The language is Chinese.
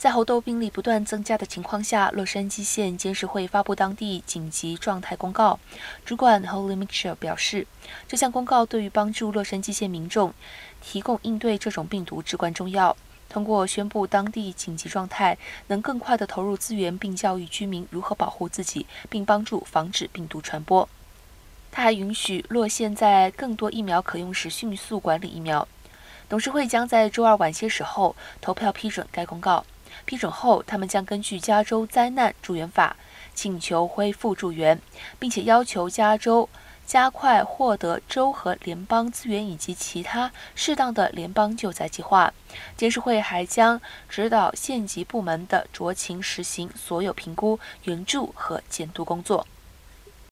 在猴痘病例不断增加的情况下，洛杉矶县监事会发布当地紧急状态公告。主管 Holly Mitchell 表示，这项公告对于帮助洛杉矶县民众提供应对这种病毒至关重要。通过宣布当地紧急状态，能更快地投入资源，并教育居民如何保护自己，并帮助防止病毒传播。他还允许洛县在更多疫苗可用时迅速管理疫苗。董事会将在周二晚些时候投票批准该公告。批准后，他们将根据加州灾难助援法请求恢复助援，并且要求加州加快获得州和联邦资源以及其他适当的联邦救灾计划。监事会还将指导县级部门的酌情实行所有评估、援助和监督工作。